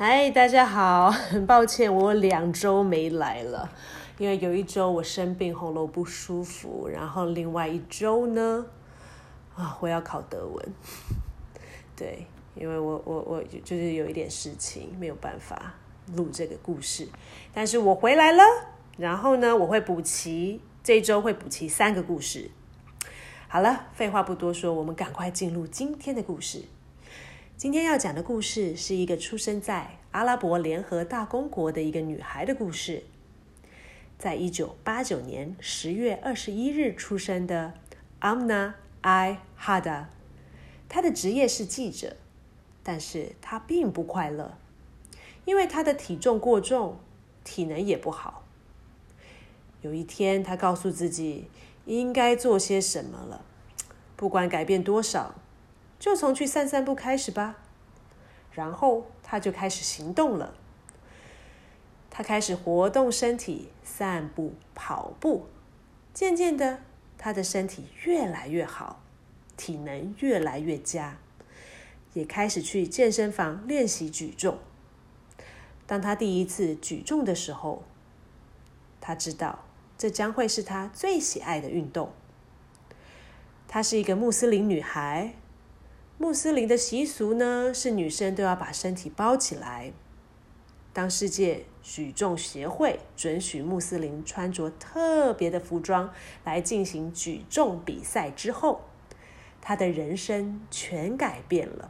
嗨，大家好，很抱歉我两周没来了，因为有一周我生病，喉咙不舒服，然后另外一周呢，啊，我要考德文，对，因为我我我就是有一点事情，没有办法录这个故事，但是我回来了，然后呢，我会补齐，这一周会补齐三个故事。好了，废话不多说，我们赶快进入今天的故事。今天要讲的故事是一个出生在阿拉伯联合大公国的一个女孩的故事。在一九八九年十月二十一日出生的 Amna I Hada，她的职业是记者，但是她并不快乐，因为她的体重过重，体能也不好。有一天，她告诉自己。应该做些什么了？不管改变多少，就从去散散步开始吧。然后他就开始行动了。他开始活动身体，散步、跑步。渐渐的，他的身体越来越好，体能越来越佳，也开始去健身房练习举重。当他第一次举重的时候，他知道。这将会是他最喜爱的运动。她是一个穆斯林女孩，穆斯林的习俗呢是女生都要把身体包起来。当世界举重协会准许穆斯林穿着特别的服装来进行举重比赛之后，她的人生全改变了。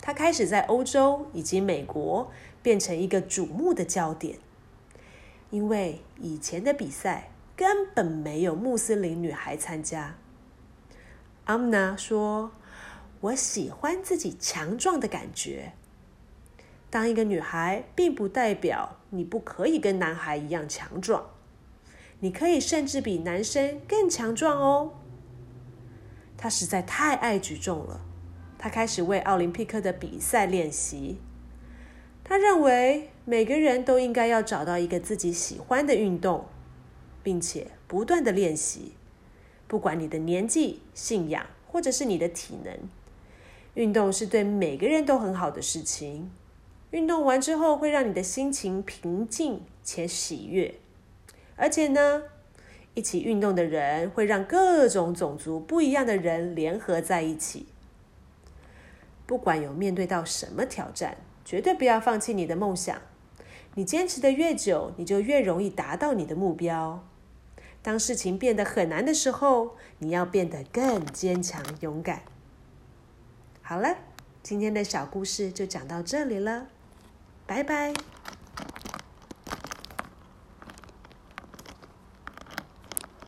她开始在欧洲以及美国变成一个瞩目的焦点。因为以前的比赛根本没有穆斯林女孩参加。阿姆娜说：“我喜欢自己强壮的感觉。当一个女孩，并不代表你不可以跟男孩一样强壮，你可以甚至比男生更强壮哦。”她实在太爱举重了，她开始为奥林匹克的比赛练习。他认为每个人都应该要找到一个自己喜欢的运动，并且不断的练习。不管你的年纪、信仰，或者是你的体能，运动是对每个人都很好的事情。运动完之后会让你的心情平静且喜悦，而且呢，一起运动的人会让各种种族不一样的人联合在一起。不管有面对到什么挑战。绝对不要放弃你的梦想。你坚持的越久，你就越容易达到你的目标。当事情变得很难的时候，你要变得更坚强、勇敢。好了，今天的小故事就讲到这里了，拜拜。